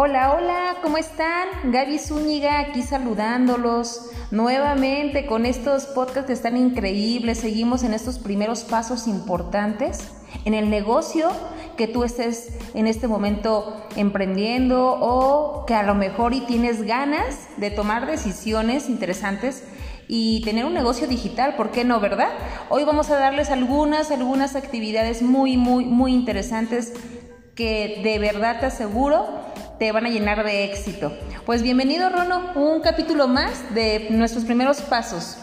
Hola, hola, ¿cómo están? Gaby Zúñiga aquí saludándolos nuevamente con estos podcasts que están increíbles. Seguimos en estos primeros pasos importantes en el negocio que tú estés en este momento emprendiendo o que a lo mejor y tienes ganas de tomar decisiones interesantes y tener un negocio digital, ¿por qué no, verdad? Hoy vamos a darles algunas, algunas actividades muy, muy, muy interesantes que de verdad te aseguro te van a llenar de éxito. Pues bienvenido, Rono, un capítulo más de nuestros primeros pasos.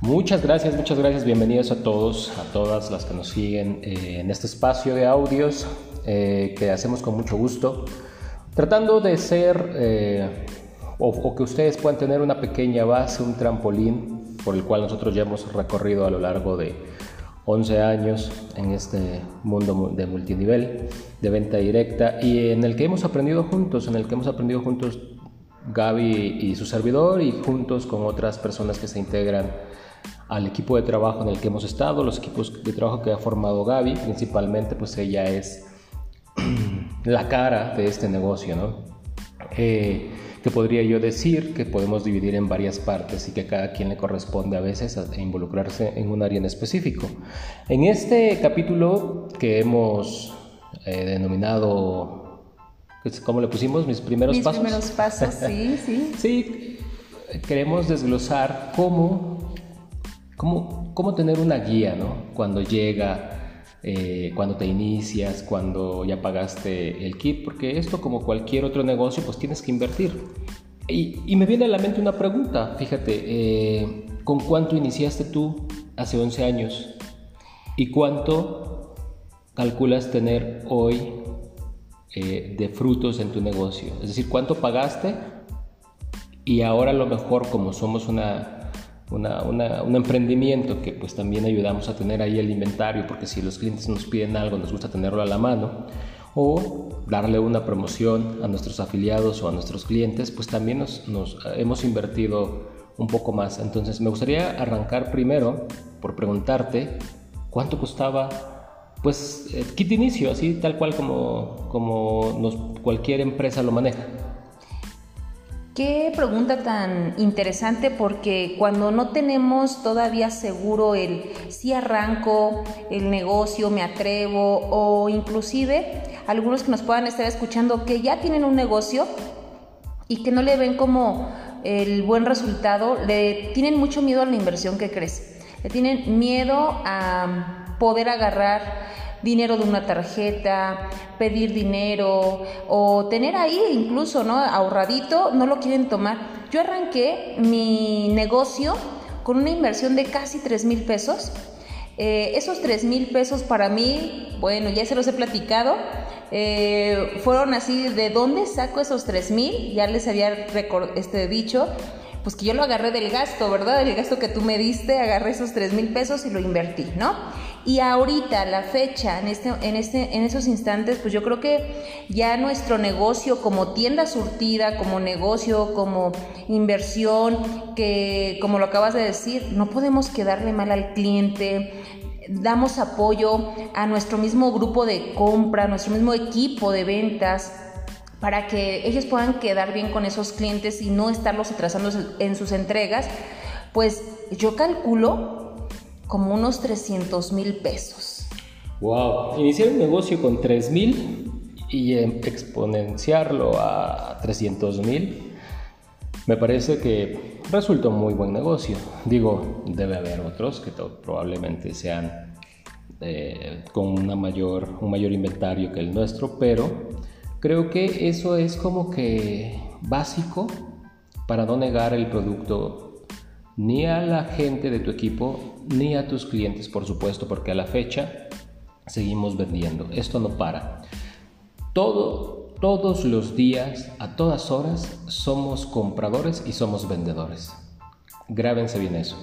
Muchas gracias, muchas gracias. Bienvenidos a todos, a todas las que nos siguen eh, en este espacio de audios eh, que hacemos con mucho gusto, tratando de ser eh, o, o, que ustedes puedan tener una pequeña base, un trampolín por el cual nosotros ya hemos recorrido a lo largo de 11 años en este mundo de multinivel, de venta directa y en el que hemos aprendido juntos, en el que hemos aprendido juntos Gaby y su servidor y juntos con otras personas que se integran al equipo de trabajo en el que hemos estado, los equipos de trabajo que ha formado Gaby, principalmente pues ella es la cara de este negocio, ¿no? Eh, que podría yo decir que podemos dividir en varias partes y que a cada quien le corresponde a veces a involucrarse en un área en específico. En este capítulo que hemos eh, denominado, pues, ¿cómo le pusimos? Mis primeros Mis pasos. primeros pasos, sí, sí. sí, queremos desglosar cómo, cómo, cómo tener una guía, ¿no? Cuando llega eh, cuando te inicias, cuando ya pagaste el kit, porque esto como cualquier otro negocio, pues tienes que invertir. Y, y me viene a la mente una pregunta, fíjate, eh, ¿con cuánto iniciaste tú hace 11 años? ¿Y cuánto calculas tener hoy eh, de frutos en tu negocio? Es decir, ¿cuánto pagaste? Y ahora a lo mejor como somos una un emprendimiento que pues también ayudamos a tener ahí el inventario, porque si los clientes nos piden algo, nos gusta tenerlo a la mano, o darle una promoción a nuestros afiliados o a nuestros clientes, pues también nos, nos hemos invertido un poco más. Entonces me gustaría arrancar primero por preguntarte cuánto costaba pues kit inicio, así tal cual como, cualquier empresa lo maneja. Qué pregunta tan interesante porque cuando no tenemos todavía seguro el si arranco el negocio, me atrevo o inclusive algunos que nos puedan estar escuchando que ya tienen un negocio y que no le ven como el buen resultado, le tienen mucho miedo a la inversión que crece, le tienen miedo a poder agarrar dinero de una tarjeta, pedir dinero o tener ahí incluso, ¿no? Ahorradito, no lo quieren tomar. Yo arranqué mi negocio con una inversión de casi 3 mil pesos. Eh, esos 3 mil pesos para mí, bueno, ya se los he platicado, eh, fueron así, ¿de dónde saco esos 3 mil? Ya les había este, dicho, pues que yo lo agarré del gasto, ¿verdad? Del gasto que tú me diste, agarré esos 3 mil pesos y lo invertí, ¿no? Y ahorita, la fecha, en, este, en, este, en esos instantes, pues yo creo que ya nuestro negocio como tienda surtida, como negocio, como inversión, que como lo acabas de decir, no podemos quedarle mal al cliente, damos apoyo a nuestro mismo grupo de compra, a nuestro mismo equipo de ventas para que ellos puedan quedar bien con esos clientes y no estarlos atrasando en sus entregas, pues yo calculo como unos 300 mil pesos. Wow, iniciar un negocio con 3 mil y exponenciarlo a 300 mil, me parece que resulta un muy buen negocio. Digo, debe haber otros que probablemente sean eh, con una mayor, un mayor inventario que el nuestro, pero creo que eso es como que básico para no negar el producto ni a la gente de tu equipo, ni a tus clientes, por supuesto, porque a la fecha seguimos vendiendo. Esto no para. Todo, todos los días, a todas horas, somos compradores y somos vendedores. Grábense bien eso.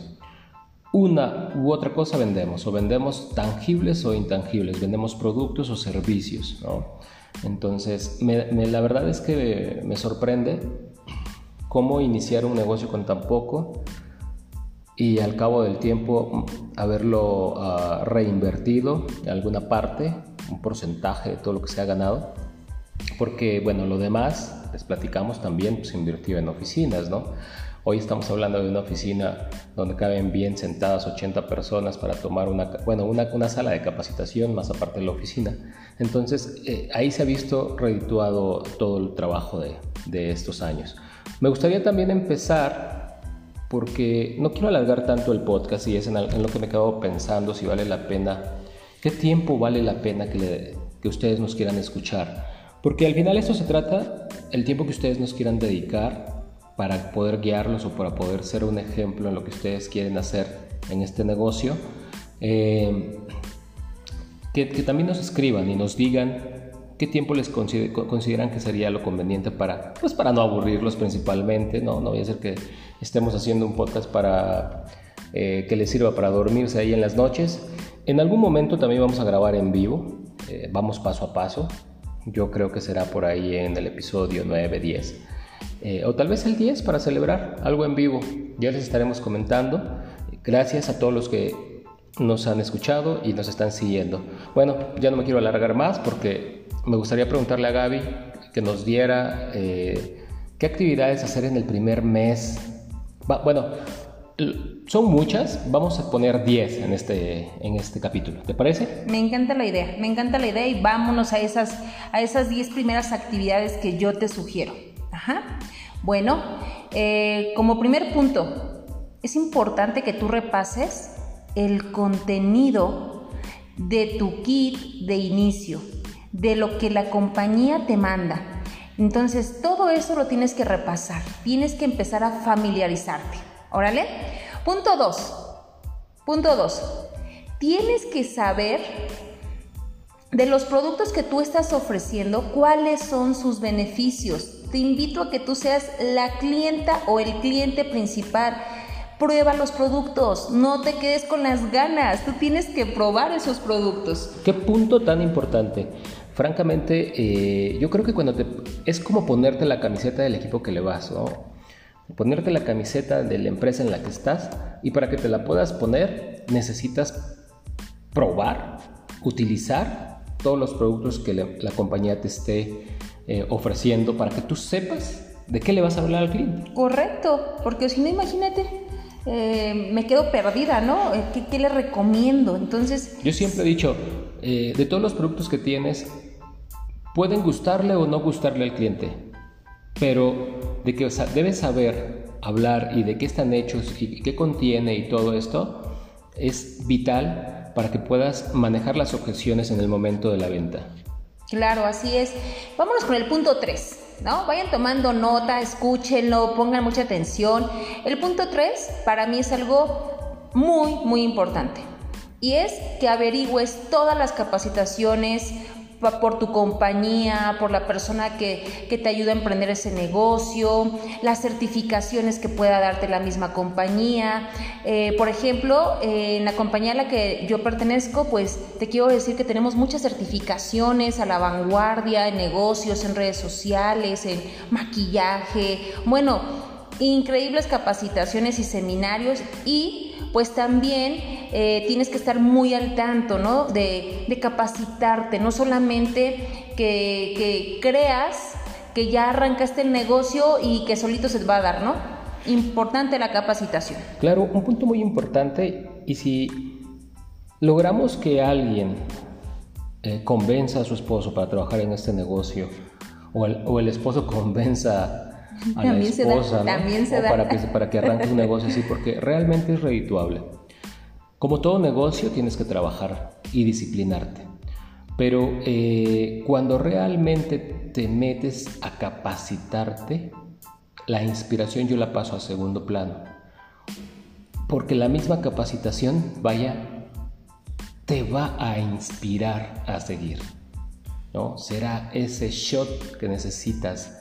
Una u otra cosa vendemos, o vendemos tangibles o intangibles, vendemos productos o servicios. Entonces, la verdad es que me sorprende cómo iniciar un negocio con tan poco y al cabo del tiempo haberlo uh, reinvertido en alguna parte, un porcentaje de todo lo que se ha ganado, porque bueno, lo demás, les platicamos también, pues invirtió en oficinas, ¿no? Hoy estamos hablando de una oficina donde caben bien sentadas 80 personas para tomar una, bueno, una, una sala de capacitación más aparte de la oficina. Entonces eh, ahí se ha visto redituado todo el trabajo de, de estos años. Me gustaría también empezar porque no quiero alargar tanto el podcast y es en, lo que me acabo pensando si vale la pena, qué tiempo vale la pena que, que ustedes nos quieran escuchar. Porque al final esto se trata, el tiempo que ustedes nos quieran dedicar para poder guiarlos o para poder ser un ejemplo en lo que ustedes quieren hacer en este negocio. Eh, que, también nos escriban y nos digan qué tiempo les consideran que sería lo conveniente para, pues para no aburrirlos principalmente, no, no voy a ser que estemos haciendo un podcast para eh, que les sirva para dormirse ahí en las noches. En algún momento también vamos a grabar en vivo, eh, vamos paso a paso, yo creo que será por ahí en el episodio 9, 10. Eh, o tal vez el 10 para celebrar algo en vivo. Ya les estaremos comentando. Gracias a todos los que nos han escuchado y nos están siguiendo. Bueno, ya no me quiero alargar más porque me gustaría preguntarle a Gaby que nos diera eh, qué actividades hacer en el primer mes. bueno, son muchas, vamos a poner 10 en este, en este capítulo, ¿te parece? Me encanta la idea, me encanta la idea y vámonos a esas, a esas 10 primeras actividades que yo te sugiero. Ajá. Bueno, eh, como primer punto, es importante que tú repases el contenido de tu kit de inicio, de lo que la compañía te manda. Entonces, todo eso lo tienes que repasar, tienes que empezar a familiarizarte. Órale. Punto 2. Punto 2. Tienes que saber de los productos que tú estás ofreciendo, cuáles son sus beneficios, te invito a que tú seas la clienta o el cliente principal. Prueba los productos, no te quedes con las ganas, tú tienes que probar esos productos. Qué punto tan importante. Francamente, eh, yo creo que cuando te... es como ponerte la camiseta del equipo que le vas, ¿no? Ponerte la camiseta de la empresa en la que estás y para que te la puedas poner necesitas probar, utilizar todos los productos que la compañía te esté eh, ofreciendo para que tú sepas de qué le vas a hablar al cliente. Correcto, porque si no, imagínate, eh, me quedo perdida, ¿no? Eh, ¿Qué, le recomiendo? Entonces... Yo siempre he dicho, de todos los productos que tienes, pueden gustarle o no gustarle al cliente, pero de que debes saber hablar y de qué están hechos y qué contiene y todo esto, es vital para que puedas manejar las objeciones en el momento de la venta. Claro, así es. Vámonos con el punto 3, ¿no? Vayan tomando nota, escúchenlo, pongan mucha atención. El punto 3 para mí es algo muy, muy importante. Y es que averigües todas las capacitaciones, por tu compañía, por la persona que, te ayuda a emprender ese negocio, las certificaciones que pueda darte la misma compañía. Eh, por ejemplo, en la compañía a la que yo pertenezco, pues te quiero decir que tenemos muchas certificaciones a la vanguardia en negocios, en redes sociales, en maquillaje, bueno, increíbles capacitaciones y seminarios y pues también eh, tienes que estar muy al tanto, ¿no? De, capacitarte, no solamente que, creas que ya arrancaste el negocio y que solito se va a dar, ¿no? Importante la capacitación. Claro, un punto muy importante y si logramos que alguien eh, convenza a su esposo para trabajar en este negocio o el, esposo convenza a la esposa, también se da. Para, que, para que arranque un negocio así, porque realmente es redituable. Como todo negocio tienes que trabajar y disciplinarte, pero eh, cuando realmente te metes a capacitarte, la inspiración yo la paso a segundo plano, porque la misma capacitación, vaya, te va a inspirar a seguir, ¿no? Será ese shot que necesitas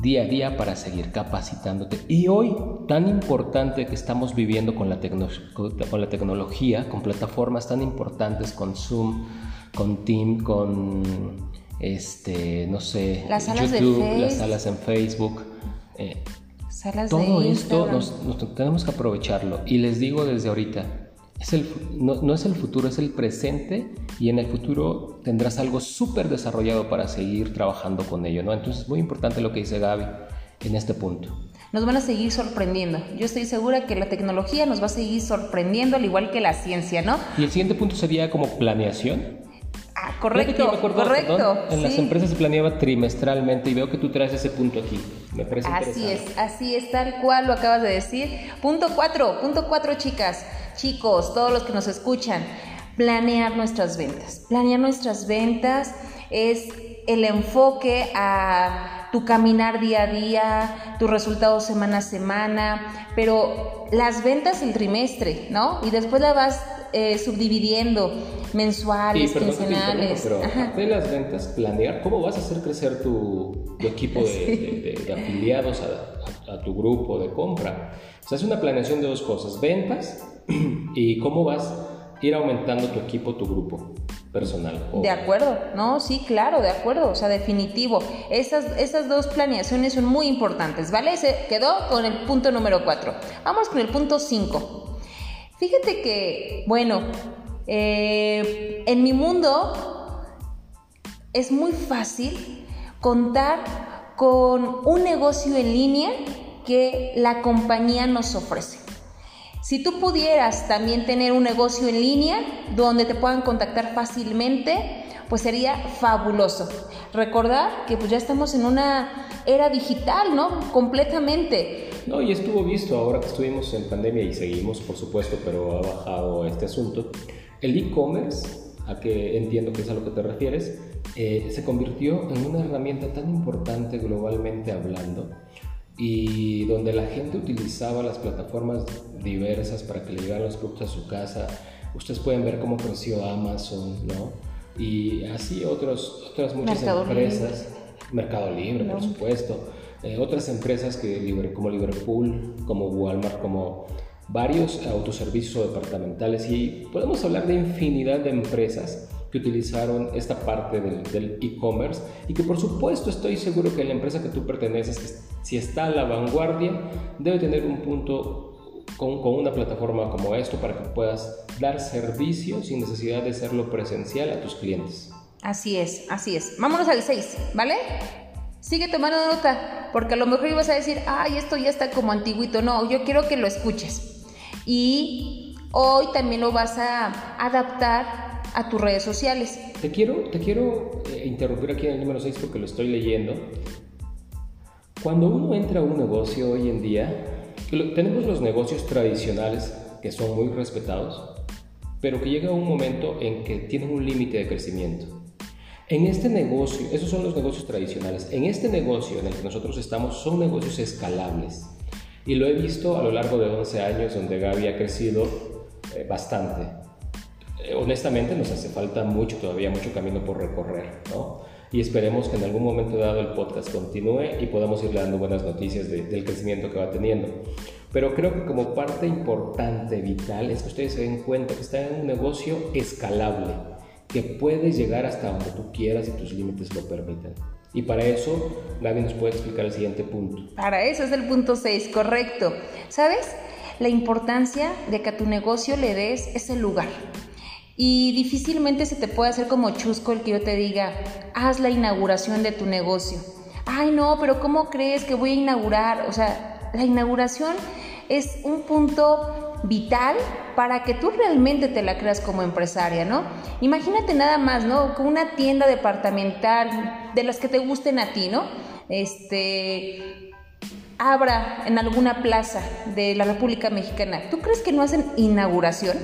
día a día para seguir capacitándote. Y hoy, tan importante que estamos viviendo con la, con la tecnología, con plataformas tan importantes, con Zoom, con Team, con, este, no sé, las salas YouTube, las salas en Facebook. Eh, todo esto nos, tenemos que aprovecharlo. Y les digo desde ahorita, es el, no, es el futuro, es el presente y en el futuro tendrás algo súper desarrollado para seguir trabajando con ello, ¿no? Entonces es muy importante lo que dice Gaby en este punto. Nos van a seguir sorprendiendo. Yo estoy segura que la tecnología nos va a seguir sorprendiendo al igual que la ciencia, ¿no? Y el siguiente punto sería como planeación. Ah, correcto, correcto. en las empresas se planeaba trimestralmente y veo que tú traes ese punto aquí. Me parece Así es, así es, tal cual lo acabas de decir. Punto cuatro, punto cuatro, chicas, chicos, todos los que nos escuchan, planear nuestras ventas. Planear nuestras ventas es el enfoque a tu caminar día a día, tus resultados semana a semana, pero las ventas el trimestre, ¿no? Y después la vas eh, subdividiendo mensuales, quincenales. Pero de las ventas, planear cómo vas a hacer crecer tu, equipo de, afiliados a, tu grupo de compra. O sea, una planeación de dos cosas, ventas y cómo vas a ir aumentando tu equipo, tu grupo personal. De acuerdo, no, sí, claro, de acuerdo, o sea, definitivo. Esas, esas dos planeaciones son muy importantes, ¿vale? Se quedó con el punto número 4. Vamos con el punto 5. Fíjate que, bueno, eh, en mi mundo es muy fácil contar con un negocio en línea que la compañía nos ofrece. Si tú pudieras también tener un negocio en línea donde te puedan contactar fácilmente, pues sería fabuloso. Recordar que pues ya estamos en una era digital, ¿no? Completamente. No, y estuvo visto ahora que estuvimos en pandemia y seguimos, por supuesto, pero ha bajado este asunto. El e-commerce, a que entiendo que es a lo que te refieres, eh, se convirtió en una herramienta tan importante globalmente hablando y donde la gente utilizaba las plataformas diversas para que le llegaran los productos a su casa. Ustedes pueden ver cómo creció Amazon, ¿no? Y así otros, otras muchas empresas, Mercado Libre, por supuesto, eh, otras empresas que, como Liverpool, como Walmart, como varios autoservicios departamentales. Y podemos hablar de infinidad de empresas que utilizaron esta parte del e-commerce y que por supuesto estoy seguro que la empresa que tú perteneces, si está a la vanguardia, debe tener un punto con, con, una plataforma como esto para que puedas dar servicio sin necesidad de hacerlo presencial a tus clientes. Así es, así es. Vámonos al 6, ¿vale? Sigue tomando nota, porque a lo mejor ibas a decir, ay, esto ya está como antiguito. No, yo quiero que lo escuches. Y hoy también lo vas a adaptar a tus redes sociales. Te quiero, te quiero eh, interrumpir aquí en el número 6 porque lo estoy leyendo. Cuando uno entra a un negocio hoy en día, tenemos los negocios tradicionales que son muy respetados, pero que llega un momento en que tienen un límite de crecimiento. En este negocio, esos son los negocios tradicionales, en este negocio en el que nosotros estamos son negocios escalables. Y lo he visto a lo largo de 11 años donde Gaby ha crecido eh, bastante. Eh, honestamente nos hace falta mucho, todavía mucho camino por recorrer, ¿no? Y esperemos que en algún momento dado el podcast continúe y podamos irle dando buenas noticias del crecimiento que va teniendo. Pero creo que como parte importante, vital, es que ustedes se den cuenta que está en un negocio escalable, que puedes llegar hasta donde tú quieras y tus límites lo permitan. Y para eso, Gaby nos puede explicar el siguiente punto. Para eso es el punto 6, correcto. ¿Sabes? La importancia de que a tu negocio le des ese lugar. Y difícilmente se te puede hacer como chusco el que yo te diga, haz la inauguración de tu negocio. Ay, no, pero ¿cómo crees que voy a inaugurar? O sea, la inauguración es un punto vital para que tú realmente te la creas como empresaria, ¿no? Imagínate nada más, ¿no? Con una tienda departamental de las que te gusten a ti, ¿no? Este abra en alguna plaza de la República Mexicana. ¿Tú crees que no hacen inauguración?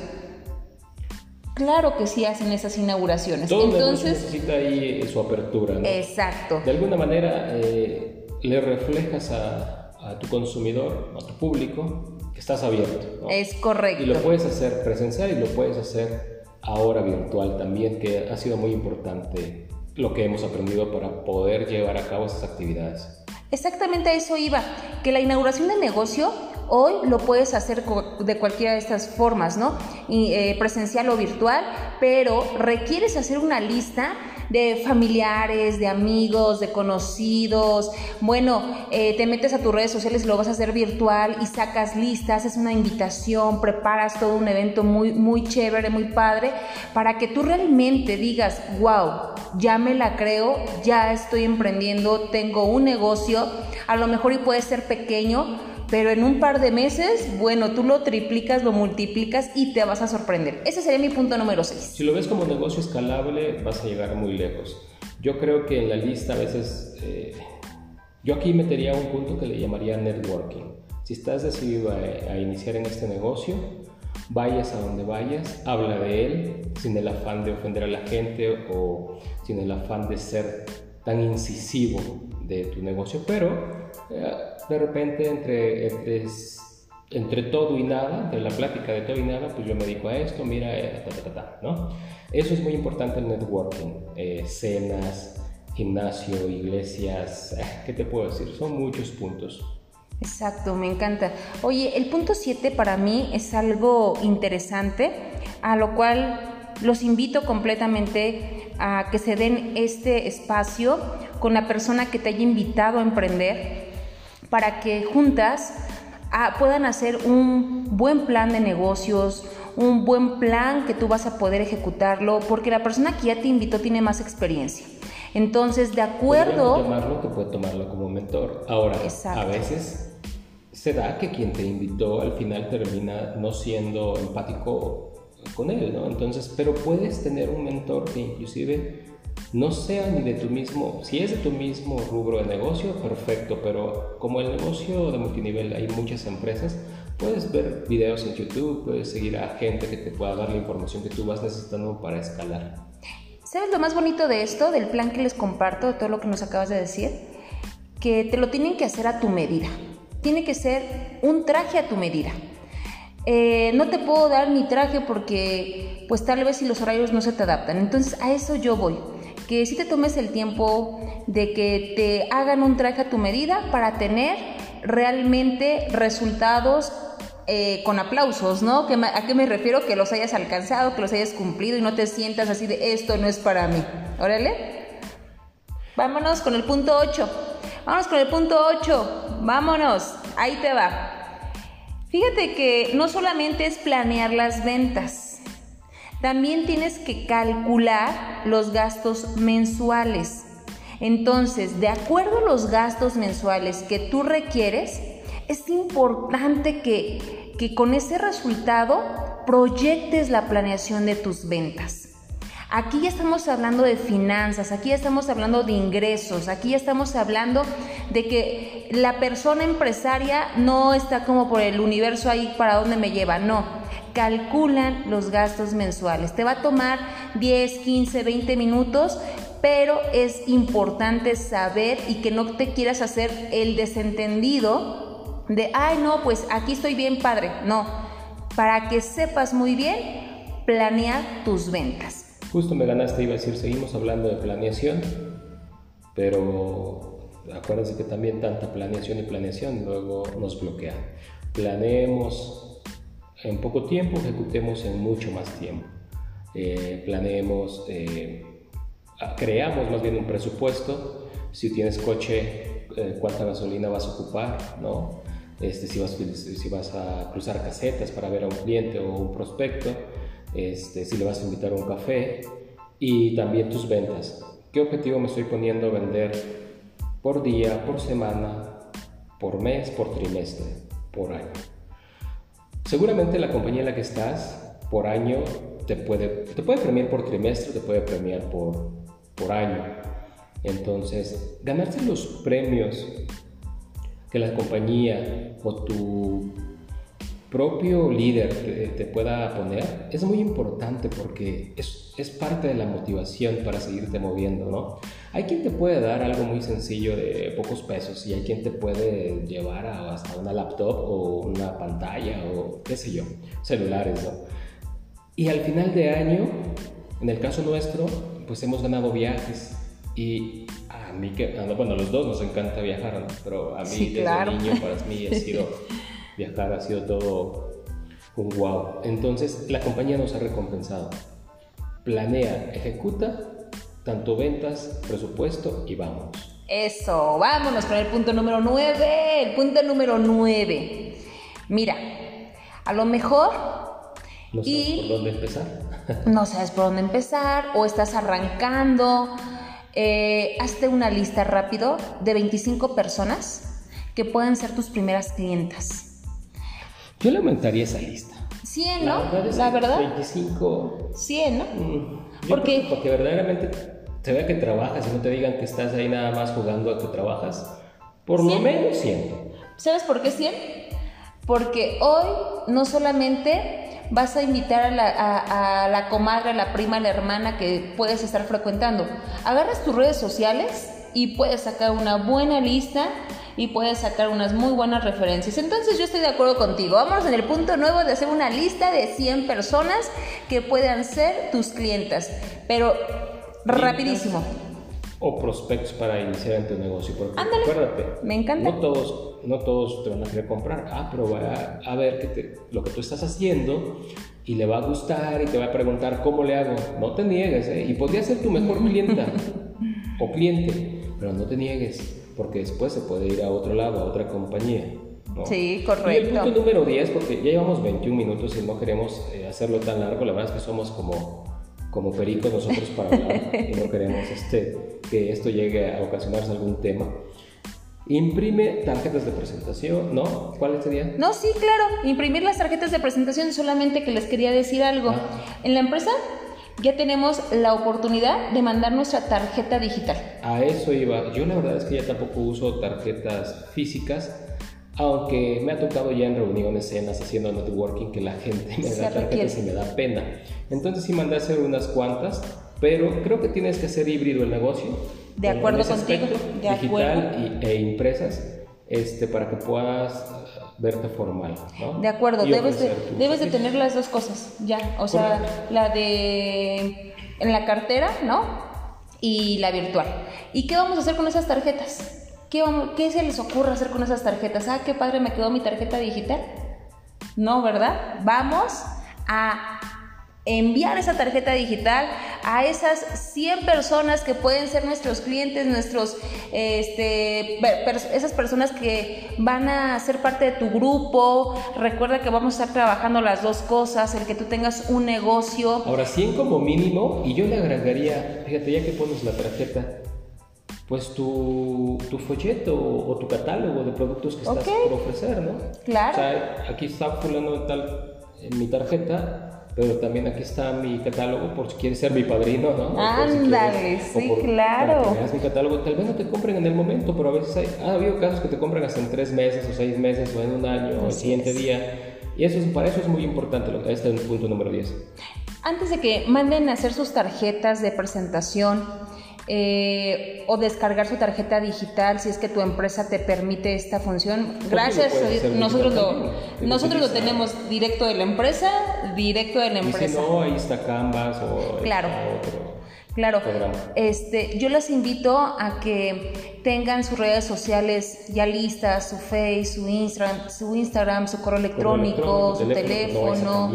Claro que sí hacen esas inauguraciones. Todo Entonces necesita ahí su apertura. ¿no? Exacto. De alguna manera eh, le reflejas a, a, tu consumidor, a tu público, que estás abierto. ¿no? Es correcto. Y lo puedes hacer presencial y lo puedes hacer ahora virtual también, que ha sido muy importante lo que hemos aprendido para poder llevar a cabo esas actividades. Exactamente a eso iba, que la inauguración del negocio hoy lo puedes hacer de cualquiera de estas formas, ¿no? Eh, presencial o virtual, pero requieres hacer una lista de familiares, de amigos, de conocidos. Bueno, eh, te metes a tus redes sociales y lo vas a hacer virtual y sacas listas, es una invitación, preparas todo un evento muy, muy chévere, muy padre, para que tú realmente digas, wow, ya me la creo, ya estoy emprendiendo, tengo un negocio, a lo mejor y puede ser pequeño, pero en un par de meses, bueno, tú lo triplicas, lo multiplicas y te vas a sorprender. Ese sería mi punto número 6. Si lo ves como negocio escalable, vas a llegar muy lejos. Yo creo que en la lista a veces, eh, yo aquí metería un punto que le llamaría networking. Si estás decidido a, a iniciar en este negocio, vayas a donde vayas, habla de él sin el afán de ofender a la gente o sin el afán de ser tan incisivo de tu negocio, pero de repente entre, entre, todo y nada, entre la plática de todo y nada, pues yo me dedico a esto, mira, eh, ¿no? Eso es muy importante el networking, eh, cenas, gimnasio, iglesias, ¿qué te puedo decir? Son muchos puntos. Exacto, me encanta. Oye, el punto 7 para mí es algo interesante, a lo cual los invito completamente a que se den este espacio con la persona que te haya invitado a emprender para que juntas ah, puedan hacer un buen plan de negocios, un buen plan que tú vas a poder ejecutarlo, porque la persona que ya te invitó tiene más experiencia. Entonces, de acuerdo... tomarlo que puede tomarlo como mentor. Ahora, a veces se da que quien te invitó al final termina no siendo empático con él, ¿no? Entonces, pero puedes tener un mentor que inclusive no sea ni de tu mismo, si es de tu mismo rubro de negocio, perfecto, pero como el negocio de multinivel hay muchas empresas, puedes ver videos en YouTube, puedes seguir a gente que te pueda dar la información que tú vas necesitando para escalar. ¿Sabes lo más bonito de esto, del plan que les comparto, de todo lo que nos acabas de decir? Que te lo tienen que hacer a tu medida. Tiene que ser un traje a tu medida. Eh, no te puedo dar mi traje porque pues tal vez si los horarios no se te adaptan. Entonces a eso yo voy. Que si te tomes el tiempo de que te hagan un traje a tu medida para tener realmente resultados eh, con aplausos, ¿no? ¿A qué me refiero? Que los hayas alcanzado, que los hayas cumplido y no te sientas así de esto no es para mí. Órale. Vámonos con el punto 8. Vámonos con el punto 8. Vámonos. Ahí te va. Fíjate que no solamente es planear las ventas, también tienes que calcular los gastos mensuales. Entonces, de acuerdo a los gastos mensuales que tú requieres, es importante que, que con ese resultado proyectes la planeación de tus ventas. Aquí ya estamos hablando de finanzas, aquí ya estamos hablando de ingresos, aquí ya estamos hablando de que la persona empresaria no está como por el universo ahí para dónde me lleva, no. Calculan los gastos mensuales. Te va a tomar 10, 15, 20 minutos, pero es importante saber y que no te quieras hacer el desentendido de, ay, no, pues aquí estoy bien padre. No, para que sepas muy bien, planear tus ventas. Justo me ganaste, iba a decir, seguimos hablando de planeación, pero acuérdense que también tanta planeación y planeación luego nos bloquea. Planeemos en poco tiempo, ejecutemos en mucho más tiempo. Eh, planeemos, eh, creamos más bien un presupuesto. Si tienes coche, eh, cuánta gasolina vas a ocupar, ¿no? Este, si, vas, si vas a cruzar casetas para ver a un cliente o un prospecto este, si le vas a invitar a un café y también tus ventas. ¿Qué objetivo me estoy poniendo a vender por día, por semana, por mes, por trimestre, por año? Seguramente la compañía en la que estás por año te puede, te puede premiar por trimestre, te puede premiar por, por año. Entonces, ganarse los premios que la compañía o tu propio líder te, pueda poner es muy importante porque es, es, parte de la motivación para seguirte moviendo, ¿no? Hay quien te puede dar algo muy sencillo de pocos pesos y hay quien te puede llevar a, hasta una laptop o una pantalla o qué sé yo, celulares, ¿no? Y al final de año, en el caso nuestro, pues hemos ganado viajes y a mí que, bueno, a los dos nos encanta viajar, ¿no? Pero a mí desde niño para mí ha sido viajar ha sido todo un wow. Entonces la compañía nos ha recompensado. Planea, ejecuta tanto ventas, presupuesto y vamos. Eso, vámonos con el punto número 9. El punto número 9. Mira, a lo mejor... No sabes por dónde empezar. no sabes por dónde empezar o estás arrancando. Eh, hazte una lista rápido de 25 personas que pueden ser tus primeras clientas. Yo le aumentaría esa lista. 100, ¿no? La verdad. 25. 100, ¿no? Mm, porque, porque verdaderamente se vea que trabajas y no te digan que estás ahí nada más jugando a que trabajas, por lo menos 100. ¿Sabes por qué 100? Porque hoy no solamente vas a invitar a la, a la comadre, a la prima, a la hermana que puedes estar frecuentando. Agarras tus redes sociales y puedes sacar una buena lista y puedes sacar unas muy buenas referencias. Entonces yo estoy de acuerdo contigo. Vamos en el punto nuevo de hacer una lista de 100 personas que puedan ser tus clientas. Pero Rapidísimo. O prospectos para iniciar en tu negocio. Porque acuérdate, me encanta. No todos, no todos te van a querer comprar. Ah, pero va a, ver que lo que tú estás haciendo y le va a gustar y te va a preguntar cómo le hago. No te niegues, ¿eh? Y podría ser tu mejor clienta o cliente, pero no te niegues, porque después se puede ir a otro lado, a otra compañía. Sí, correcto. Y el punto número 10, porque ya llevamos 21 minutos y no queremos eh, hacerlo tan largo, la verdad es que somos como como pericos nosotros para hablar y no queremos este, que esto llegue a ocasionarse algún tema. Imprime tarjetas de presentación, ¿no? ¿Cuál sería? No, sí, claro. Imprimir las tarjetas de presentación, solamente que les quería decir algo. Ah. En la empresa ya tenemos la oportunidad de mandar nuestra tarjeta digital. A eso iba. Yo la verdad es que ya tampoco uso tarjetas físicas aunque me ha tocado ya en reuniones, cenas, haciendo networking, que la gente me da tarjetas y me da pena. Entonces sí mandé a hacer unas cuantas, pero creo que tienes que hacer híbrido el negocio. De acuerdo contigo, de digital Y, e impresas, este, para que puedas verte formal. ¿no? De acuerdo, debes de, debes de tener las dos cosas, ya. O sea, la de en la cartera, ¿no? Y la virtual. ¿Y qué vamos a hacer con esas tarjetas? ¿Qué, se les ocurre hacer con esas tarjetas? Ah, qué padre, me quedó mi tarjeta digital. No, ¿verdad? Vamos a enviar esa tarjeta digital a esas 100 personas que pueden ser nuestros clientes, nuestros, este, esas personas que van a ser parte de tu grupo. Recuerda que vamos a estar trabajando las dos cosas, el que tú tengas un negocio. Ahora 100 como mínimo y yo le agregaría, fíjate, ya que pones la tarjeta, pues tu, tu folleto o, tu catálogo de productos que estás por ofrecer, ¿no? Claro. O sea, aquí está fulano tal en mi tarjeta, pero también aquí está mi catálogo por si quieres ser mi padrino, ¿no? Ándale, sí, claro. Para que veas mi catálogo, tal vez no te compren en el momento, pero a veces hay, ha habido casos que te compran hasta en tres meses o seis meses o en un año o el siguiente día. Y eso es, para eso es muy importante, este es el punto número 10. Antes de que manden a hacer sus tarjetas de presentación, eh, o descargar su tarjeta digital si es que tu empresa te permite esta función. Gracias, nosotros lo, nosotros lo tenemos directo de la empresa, directo de la empresa. si no, ahí está Canvas o claro. Claro, este, yo les invito a que tengan sus redes sociales ya listas, su Face, su Instagram, su Instagram, su correo electrónico, su teléfono,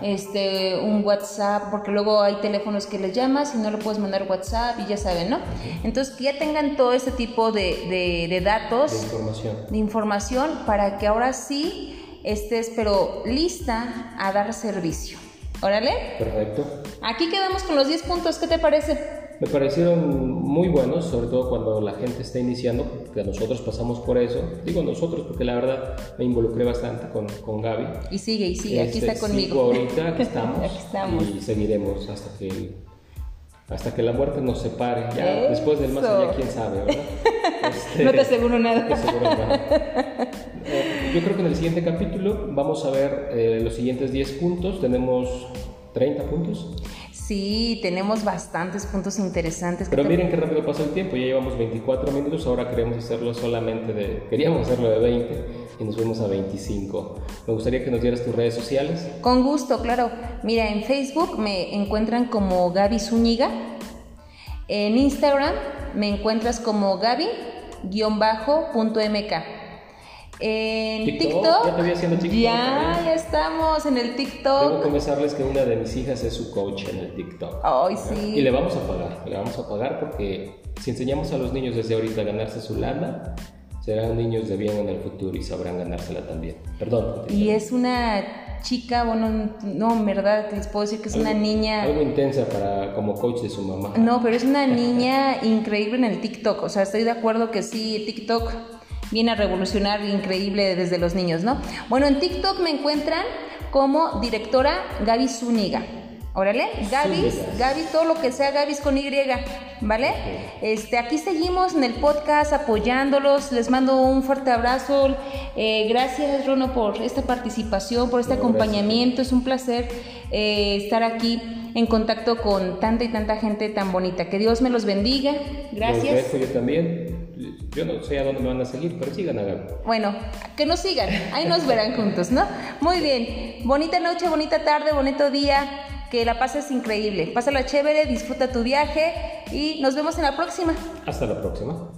este, un WhatsApp, porque luego hay teléfonos que les llamas y no le puedes mandar WhatsApp y ya saben, ¿no? Entonces que ya tengan todo ese tipo de, de datos, de información. de información, para que ahora sí estés, pero lista a dar servicio. Órale. Perfecto. Aquí quedamos con los 10 puntos, ¿qué te parece? Me parecieron muy buenos, sobre todo cuando la gente está iniciando, que nosotros pasamos por eso. Digo nosotros porque la verdad me involucré bastante con, con Gaby. Y sigue, y sigue, aquí está este, conmigo. Ahorita, aquí estamos. aquí estamos. Y seguiremos hasta que, hasta que la muerte nos separe. Ya después del más allá, quién sabe, ¿verdad? Este, no te aseguro nada. No te aseguro nada. Yo creo que en el siguiente capítulo vamos a ver eh, los siguientes 10 puntos. Tenemos 30 puntos. Sí, tenemos bastantes puntos interesantes. Pero miren qué rápido pasa el tiempo, ya llevamos 24 minutos, ahora queremos hacerlo solamente de, queríamos hacerlo de 20 y nos fuimos a 25. Me gustaría que nos dieras tus redes sociales. Con gusto, claro. Mira, en Facebook me encuentran como Gaby Zúñiga, en Instagram me encuentras como Gaby-mk. En TikTok, TikTok. ya te vi haciendo TikTok Ya, también. ya estamos en el Debo TikTok. confesarles que una de mis hijas es su coach en el TikTok. Ay, Y sí. le vamos a pagar, le vamos a pagar porque si enseñamos a los niños desde ahorita a ganarse su lana, serán niños de bien en el futuro y sabrán ganársela también. Perdón. Y es una chica, bueno, no, en verdad, les puedo decir que es una Algo- niña. Algo intensa para como coach de su mamá. No, pero es una niña increíble en el TikTok. O sea, estoy de acuerdo que sí, TikTok viene a revolucionar increíble desde los niños, ¿no? Bueno, en TikTok me encuentran como directora Gaby Zúñiga. Órale, Gaby. Gaby, todo lo que sea Gaby con Y, ¿vale? Este, aquí seguimos en el podcast apoyándolos. Les mando un fuerte abrazo. Eh, gracias, Rono, por esta participación, por este acompañamiento. Es un placer eh, estar aquí en contacto con tanta y tanta gente tan bonita. Que Dios me los bendiga. Los Gracias. dejo yo también. Yo no sé a dónde me van a seguir, pero sigan a Gaby. Bueno, que nos sigan. Ahí nos verán juntos, ¿no? Muy bien. Bonita noche, bonita tarde, bonito día. Que la pases increíble. Pásala chévere, disfruta tu viaje y nos vemos en la próxima. Hasta la próxima.